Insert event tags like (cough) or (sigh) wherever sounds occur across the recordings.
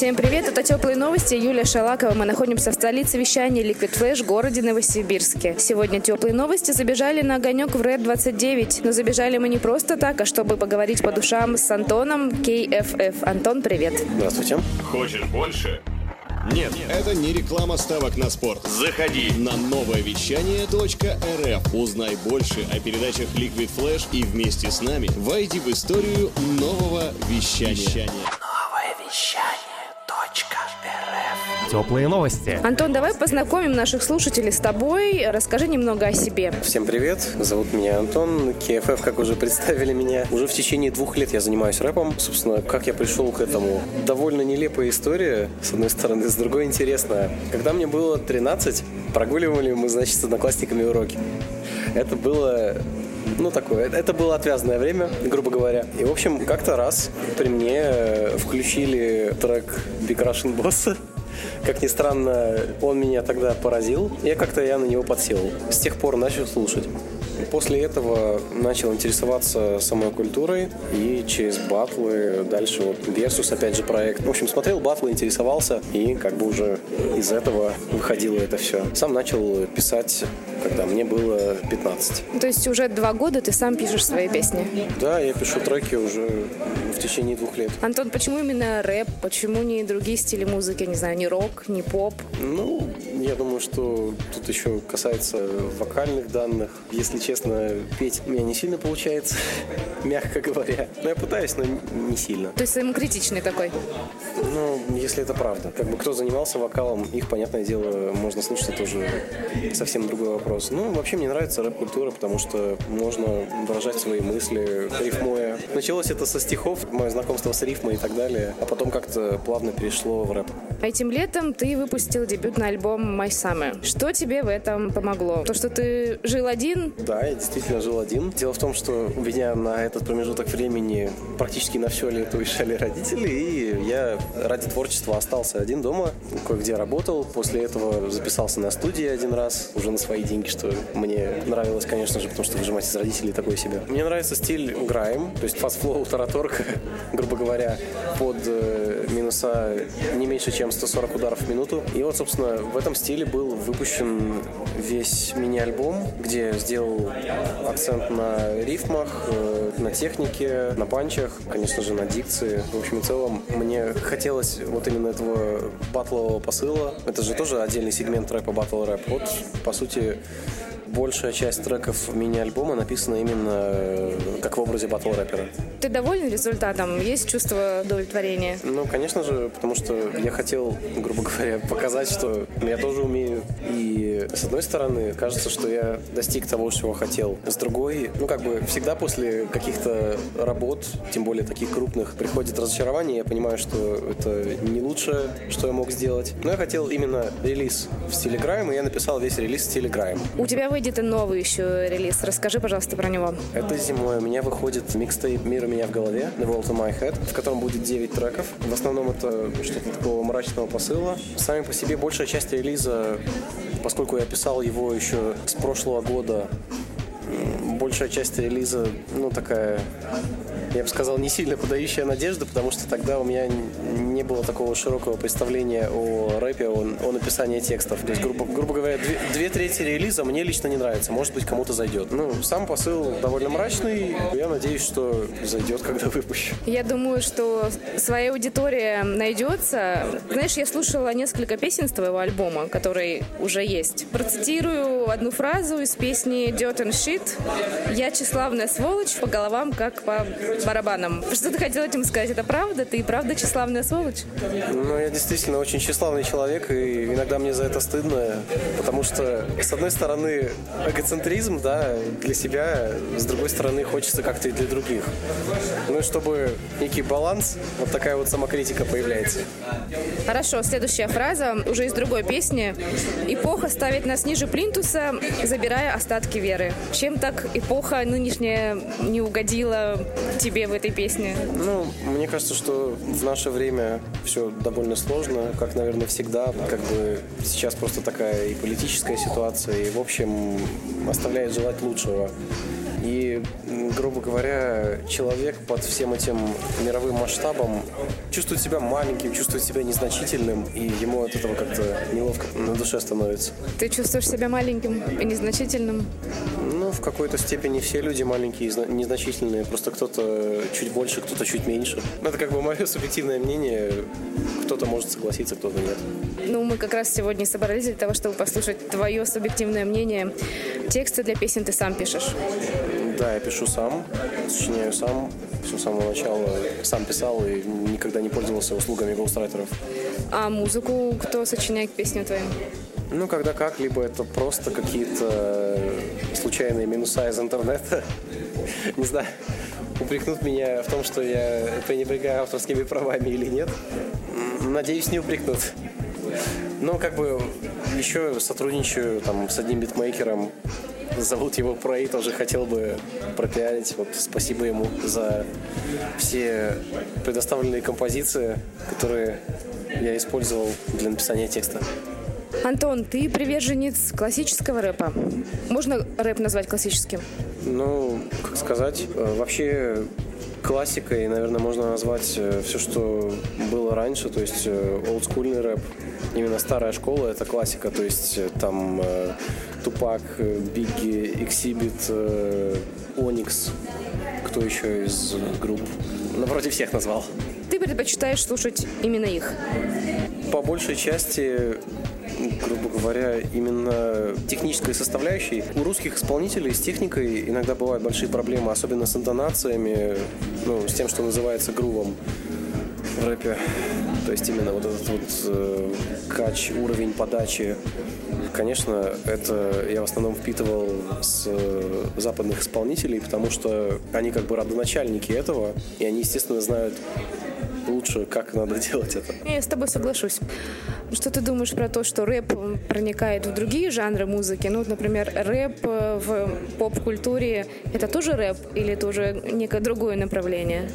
Всем привет, это «Теплые новости», Юлия Шалакова. Мы находимся в столице вещания Liquid Flash, городе Новосибирске. Сегодня «Теплые новости» забежали на огонек в Red 29. Но забежали мы не просто так, а чтобы поговорить по душам с Антоном KFF. Антон, привет. Здравствуйте. Хочешь больше? Нет. Это не реклама ставок на спорт. Заходи. На новое вещание .рф. Узнай больше о передачах Liquid Flash и вместе с нами войди в историю нового вещания. Теплые новости. Антон, давай познакомим наших слушателей с тобой. Расскажи немного о себе. Всем привет, зовут меня Антон, КФФ, как уже представили меня. Уже в течение двух лет я занимаюсь рэпом. Собственно, как я пришел к этому? Довольно нелепая история, с одной стороны, с другой интересная. Когда мне было 13, прогуливали мы, значит, с одноклассниками уроки. Это было ну, такое. Это было отвязное время, грубо говоря. И, в общем, как-то раз при мне включили трек Big Russian Boss. Как ни странно, он меня тогда поразил. Я как-то я на него подсел. С тех пор начал слушать. После этого начал интересоваться самой культурой и через батлы дальше вот Versus, опять же, проект. В общем, смотрел батлы, интересовался и как бы уже из этого выходило это все. Сам начал писать, когда мне было 15. То есть уже два года ты сам пишешь свои песни? Да, я пишу треки уже в течение двух лет. Антон, почему именно рэп? Почему не другие стили музыки? Не знаю, не рок, не поп? Ну, я думаю, что тут еще касается вокальных данных. Если честно, петь у меня не сильно получается, (laughs) мягко говоря. Но я пытаюсь, но не сильно. То есть самокритичный такой? Ну, если это правда. Как бы кто занимался вокалом, их, понятное дело, можно слушать, это уже совсем другой вопрос. Ну, вообще мне нравится рэп-культура, потому что можно выражать свои мысли, рифмуя. Началось это со стихов, мое знакомство с рифмой и так далее, а потом как-то плавно перешло в рэп. Этим летом ты выпустил дебютный альбом My Summer. Что тебе в этом помогло? То, что ты жил один? Да, я действительно жил один. Дело в том, что у меня на этот промежуток времени практически на все лето уезжали родители, и я ради творчества остался один дома, кое-где работал. После этого записался на студии один раз, уже на свои деньги, что мне нравилось, конечно же, потому что выжимать из родителей такое себе. Мне нравится стиль grime, то есть fast flow, тараторка, (laughs) грубо говоря, под э, минуса не меньше, чем 140 ударов в минуту. И вот, собственно, в этом стиле был выпущен весь мини-альбом, где сделал акцент на рифмах, э, на технике, на панчах, конечно же, на дикции. В общем и целом, мне хотелось вот именно этого батлового посыла. Это же тоже отдельный сегмент рэпа, батл рэп. Вот, по сути, большая часть треков мини-альбома написана именно э, как в образе батл рэпера. Ты доволен результатом? Есть чувство удовлетворения? Ну, конечно же, потому что я хотел, грубо говоря, (laughs) показать, что я тоже умею. И с одной стороны, кажется, что я достиг того, чего хотел. С другой, ну, как бы всегда после каких-то работ, тем более таких крупных, приходит разочарование. Я понимаю, что это не лучшее, что я мог сделать. Но я хотел именно релиз в стиле грайм, и я написал весь релиз в стиле грайм. У тебя выйдет и новый еще релиз. Расскажи, пожалуйста, про него. Это зимой у меня выходит микстейп «Мир у меня в голове» The World in My Head, в котором будет 9 треков. В основном это что-то такого мрачного посыла. Сами по себе большая часть релиза, поскольку я писал его еще с прошлого года, большая часть релиза, ну, такая я бы сказал, не сильно подающая надежды, потому что тогда у меня не было такого широкого представления о рэпе, о, о написании текстов. То есть, грубо, грубо говоря, две, две трети релиза мне лично не нравится. Может быть, кому-то зайдет. Ну, сам посыл довольно мрачный. Я надеюсь, что зайдет, когда выпущу. Я думаю, что своя аудитория найдется. Знаешь, я слушала несколько песен с твоего альбома, который уже есть. Процитирую одну фразу из песни Dirt and Shit. «Я тщеславная сволочь по головам, как по барабанам». Что ты хотел этим сказать? Это правда? Ты и правда тщеславная сволочь? Ну, я действительно очень тщеславный человек, и иногда мне за это стыдно, потому что, с одной стороны, эгоцентризм, да, для себя, с другой стороны, хочется как-то и для других. Ну и чтобы некий баланс, вот такая вот самокритика появляется. Хорошо, следующая фраза уже из другой песни. «Эпоха ставит нас ниже плинтуса, забирая остатки веры». Чем так эпоха нынешняя не угодила тебе в этой песне? Ну, мне кажется, что в наше время все довольно сложно, как, наверное, всегда. Как бы сейчас просто такая и политическая ситуация, и, в общем, оставляет желать лучшего. И, грубо говоря, человек под всем этим мировым масштабом чувствует себя маленьким, чувствует себя незначительным, и ему от этого как-то неловко на душе становится. Ты чувствуешь себя маленьким и незначительным? Ну, в какой-то степени все люди маленькие и незначительные, просто кто-то чуть больше, кто-то чуть меньше. Это как бы мое субъективное мнение. Кто-то может согласиться, кто-то нет. Ну, мы как раз сегодня собрались для того, чтобы послушать твое субъективное мнение. Тексты для песен ты сам пишешь. Да, я пишу сам, сочиняю сам, все с самого начала сам писал и никогда не пользовался услугами гоустрайтеров. А музыку кто сочиняет к песням твоим? Ну, когда как, либо это просто какие-то случайные минуса из интернета. (laughs) Не знаю, упрекнут меня в том, что я пренебрегаю авторскими правами или нет. Надеюсь, не упрекнут. Но как бы еще сотрудничаю там с одним битмейкером, Зовут его Прей, тоже хотел бы пропиарить. Вот спасибо ему за все предоставленные композиции, которые я использовал для написания текста. Антон, ты приверженец классического рэпа. Можно рэп назвать классическим? Ну, как сказать, э, вообще классикой, наверное, можно назвать э, все, что было раньше, то есть э, олдскульный рэп. Именно старая школа — это классика, то есть там Тупак, Бигги, Эксибит, Оникс. Кто еще из групп? Ну, вроде всех назвал. Ты предпочитаешь слушать именно их? По большей части грубо говоря, именно технической составляющей. У русских исполнителей с техникой иногда бывают большие проблемы, особенно с интонациями, ну, с тем, что называется грувом в рэпе. То есть именно вот этот вот э, кач, уровень подачи Конечно, это я в основном впитывал с э, западных исполнителей, потому что они как бы родоначальники этого, и они, естественно, знают лучше, как надо (laughs) делать это. Я с тобой соглашусь. Что ты думаешь про то, что рэп проникает в другие жанры музыки? Ну, например, рэп э, в поп-культуре — это тоже рэп или это уже некое другое направление?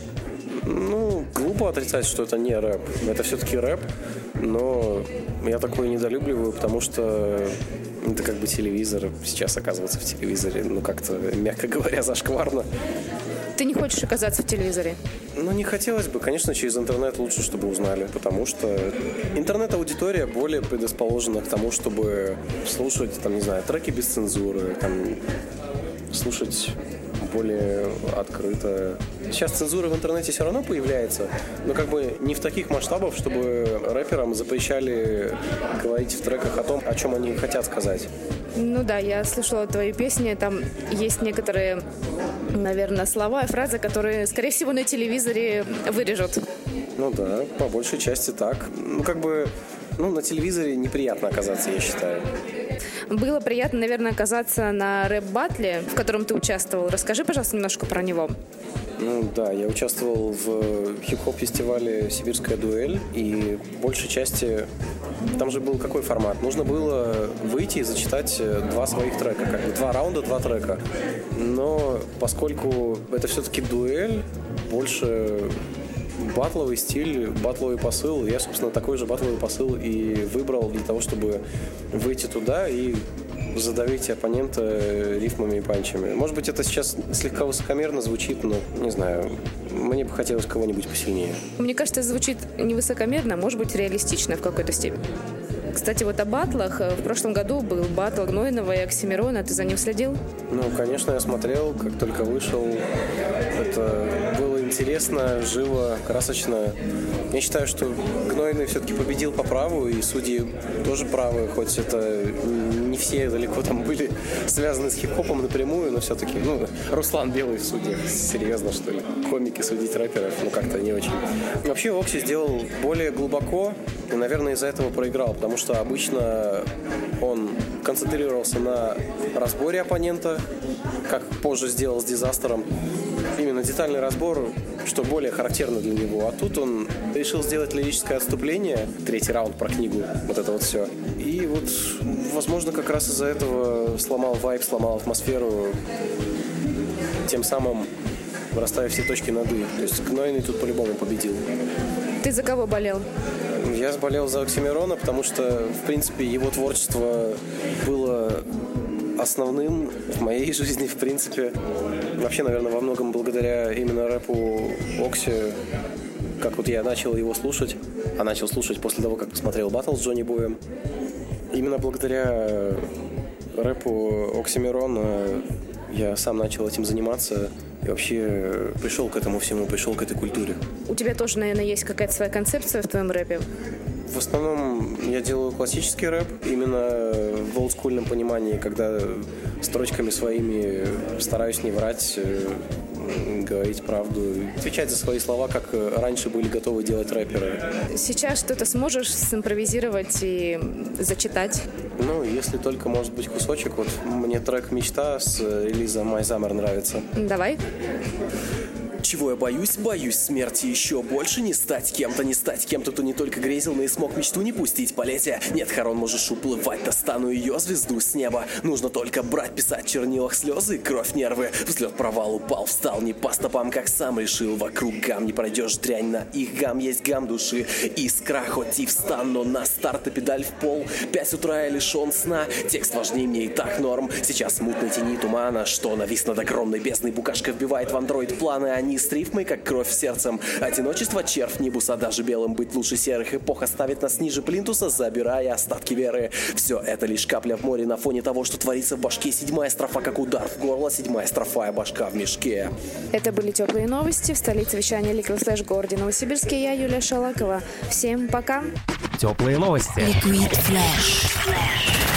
Ну, глупо отрицать, что это не рэп. Это все-таки рэп, но я такое недолюбливаю, потому что это как бы телевизор. Сейчас оказываться в телевизоре, ну, как-то, мягко говоря, (laughs) зашкварно. Ты не хочешь оказаться в телевизоре? Ну, не хотелось бы. Конечно, через интернет лучше, чтобы узнали, потому что интернет-аудитория более предрасположена к тому, чтобы слушать, там, не знаю, треки без цензуры, там, слушать более открыто. Сейчас цензура в интернете все равно появляется, но как бы не в таких масштабах, чтобы рэперам запрещали говорить в треках о том, о чем они хотят сказать. Ну да, я слышала твои песни, там есть некоторые, наверное, слова и фразы, которые, скорее всего, на телевизоре вырежут. Ну да, по большей части так. Ну как бы, ну на телевизоре неприятно оказаться, я считаю. Было приятно, наверное, оказаться на рэп-батле, в котором ты участвовал. Расскажи, пожалуйста, немножко про него. Ну да, я участвовал в хип-хоп фестивале «Сибирская дуэль», и большей части там же был какой формат? Нужно было выйти и зачитать два своих трека, как бы два раунда, два трека. Но поскольку это все-таки дуэль, больше батловый стиль, батловый посыл. Я, собственно, такой же батловый посыл и выбрал для того, чтобы выйти туда и задавить оппонента рифмами и панчами. Может быть, это сейчас слегка высокомерно звучит, но, не знаю, мне бы хотелось кого-нибудь посильнее. Мне кажется, это звучит не высокомерно, а может быть, реалистично в какой-то степени. Кстати, вот о батлах. В прошлом году был батл Гнойного и Оксимирона. Ты за ним следил? Ну, конечно, я смотрел, как только вышел. Это интересно, живо, красочно. Я считаю, что Гнойный все-таки победил по праву, и судьи тоже правы, хоть это не все далеко там были связаны с хип-хопом напрямую, но все-таки, ну, Руслан Белый в суде, серьезно, что ли? Комики судить рэперов, ну, как-то не очень. Вообще, Окси сделал более глубоко, и, наверное, из-за этого проиграл, потому что обычно он концентрировался на разборе оппонента, как позже сделал с Дизастером. Именно детальный разбор, что более характерно для него. А тут он решил сделать лирическое отступление, третий раунд про книгу, вот это вот все. И вот, возможно, как раз из-за этого сломал вайп, сломал атмосферу, тем самым расставив все точки над «и». То есть Гнойный тут по-любому победил. Ты за кого болел? Я болел за Оксимирона, потому что, в принципе, его творчество было основным в моей (laughs) жизни, в принципе. Вообще, наверное, во многом благодаря именно рэпу Окси, как вот я начал его слушать, а начал слушать после того, как посмотрел батл с Джонни Боем. Именно благодаря рэпу Оксимирона я сам начал этим заниматься и вообще пришел к этому всему, пришел к этой культуре. У тебя тоже, наверное, есть какая-то своя концепция в твоем рэпе? В основном я делаю классический рэп, именно в олдскульном понимании, когда строчками своими стараюсь не врать, э, говорить правду, отвечать за свои слова, как раньше были готовы делать рэперы. Сейчас что-то сможешь симпровизировать и зачитать? Ну, если только, может быть, кусочек. Вот мне трек «Мечта» с релиза «My Summer» нравится. Давай. Чего я боюсь? Боюсь смерти еще больше не стать кем-то, не стать кем-то, кто не только грезил, но и смог мечту не пустить полетия. Нет, Харон, можешь уплывать, достану ее звезду с неба. Нужно только брать, писать чернилах слезы, кровь, нервы. Взлет, провал, упал, встал, не по стопам, как сам решил. Вокруг гам не пройдешь дрянь, на их гам есть гам души. Искра, хоть и встан, но на старт и педаль в пол. Пять утра я лишен сна, текст важнее мне и так норм. Сейчас мутной тени тумана, что навис над огромной бездной. Букашка вбивает в андроид планы, они с рифмой, как кровь сердцем. Одиночество червь небуса, даже белым быть лучше серых. Эпоха ставит нас ниже плинтуса, забирая остатки веры. Все это лишь капля в море на фоне того, что творится в башке. Седьмая строфа, как удар в горло, седьмая строфа, башка в мешке. Это были теплые новости в столице вещания Liquid Flash в городе Новосибирске. Я Юлия Шалакова. Всем пока. Теплые новости. Liquid Flash.